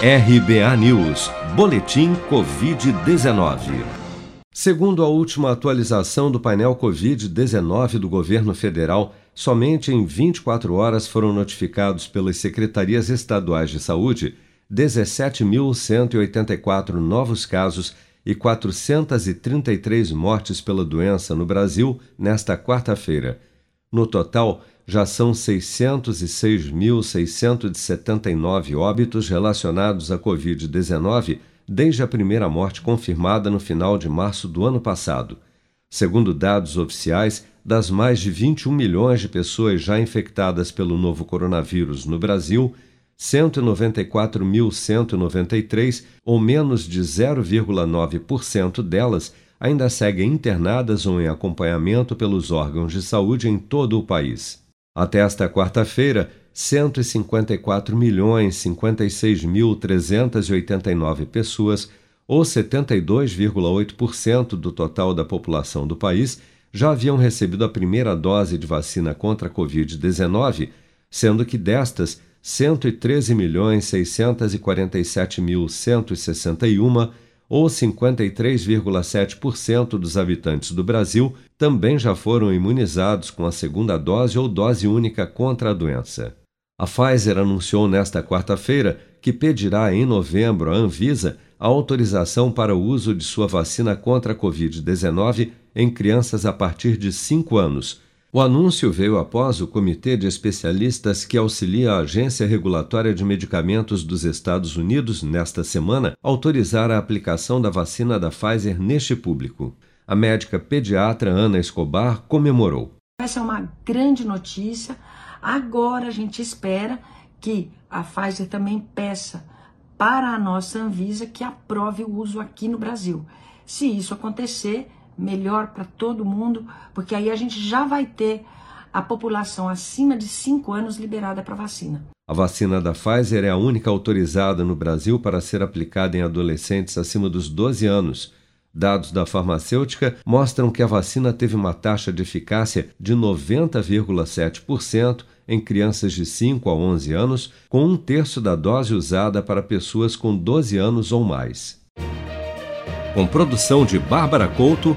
RBA News, Boletim Covid-19. Segundo a última atualização do painel Covid-19 do governo federal, somente em 24 horas foram notificados pelas secretarias estaduais de saúde 17.184 novos casos e 433 mortes pela doença no Brasil nesta quarta-feira. No total, já são 606.679 óbitos relacionados à Covid-19 desde a primeira morte confirmada no final de março do ano passado. Segundo dados oficiais, das mais de 21 milhões de pessoas já infectadas pelo novo coronavírus no Brasil, 194.193, ou menos de 0,9% delas, ainda seguem internadas ou em acompanhamento pelos órgãos de saúde em todo o país. Até esta quarta-feira, 154.056.389 pessoas, ou 72,8% do total da população do país, já haviam recebido a primeira dose de vacina contra a Covid-19, sendo que destas, 113.647.161 ou 53,7% dos habitantes do Brasil, também já foram imunizados com a segunda dose ou dose única contra a doença. A Pfizer anunciou nesta quarta-feira que pedirá em novembro à Anvisa a autorização para o uso de sua vacina contra a Covid-19 em crianças a partir de 5 anos o anúncio veio após o comitê de especialistas que auxilia a Agência Regulatória de Medicamentos dos Estados Unidos, nesta semana, autorizar a aplicação da vacina da Pfizer neste público. A médica pediatra Ana Escobar comemorou. Essa é uma grande notícia. Agora a gente espera que a Pfizer também peça para a nossa Anvisa que aprove o uso aqui no Brasil. Se isso acontecer, melhor para todo mundo, porque aí a gente já vai ter a população acima de 5 anos liberada para vacina. A vacina da Pfizer é a única autorizada no Brasil para ser aplicada em adolescentes acima dos 12 anos. Dados da farmacêutica mostram que a vacina teve uma taxa de eficácia de 90,7% em crianças de 5 a 11 anos, com um terço da dose usada para pessoas com 12 anos ou mais com produção de Bárbara Couto,